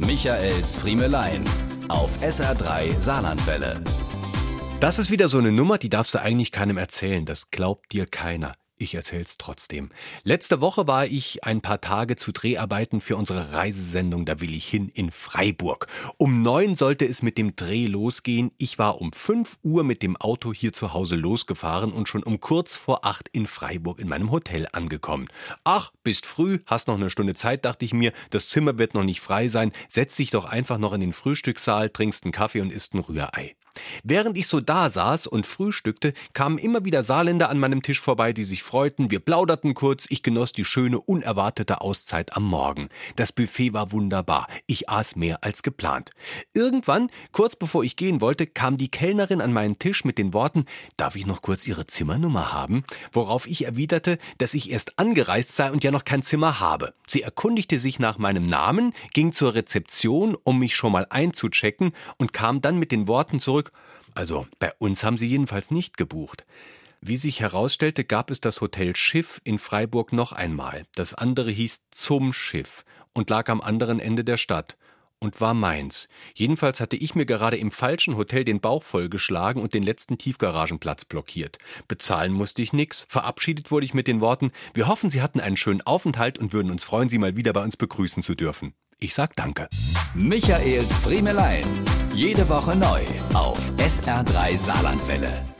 Michaels Friemelein auf SR3 Saarlandwelle. Das ist wieder so eine Nummer, die darfst du eigentlich keinem erzählen. Das glaubt dir keiner. Ich erzähl's trotzdem. Letzte Woche war ich ein paar Tage zu Dreharbeiten für unsere Reisesendung Da will ich hin in Freiburg. Um neun sollte es mit dem Dreh losgehen. Ich war um fünf Uhr mit dem Auto hier zu Hause losgefahren und schon um kurz vor acht in Freiburg in meinem Hotel angekommen. Ach, bist früh, hast noch eine Stunde Zeit, dachte ich mir. Das Zimmer wird noch nicht frei sein. Setz dich doch einfach noch in den Frühstückssaal, trinkst einen Kaffee und isst ein Rührei. Während ich so da saß und frühstückte, kamen immer wieder Saarländer an meinem Tisch vorbei, die sich freuten. Wir plauderten kurz. Ich genoss die schöne, unerwartete Auszeit am Morgen. Das Buffet war wunderbar. Ich aß mehr als geplant. Irgendwann, kurz bevor ich gehen wollte, kam die Kellnerin an meinen Tisch mit den Worten, darf ich noch kurz Ihre Zimmernummer haben? Worauf ich erwiderte, dass ich erst angereist sei und ja noch kein Zimmer habe. Sie erkundigte sich nach meinem Namen, ging zur Rezeption, um mich schon mal einzuchecken und kam dann mit den Worten zurück, also bei uns haben sie jedenfalls nicht gebucht. Wie sich herausstellte, gab es das Hotel Schiff in Freiburg noch einmal. Das andere hieß Zum Schiff und lag am anderen Ende der Stadt und war meins. Jedenfalls hatte ich mir gerade im falschen Hotel den Bauch vollgeschlagen und den letzten Tiefgaragenplatz blockiert. Bezahlen musste ich nix. Verabschiedet wurde ich mit den Worten: Wir hoffen, Sie hatten einen schönen Aufenthalt und würden uns freuen, Sie mal wieder bei uns begrüßen zu dürfen. Ich sag Danke. Michaels Friemelein. Jede Woche neu auf SR3 Saarlandwelle.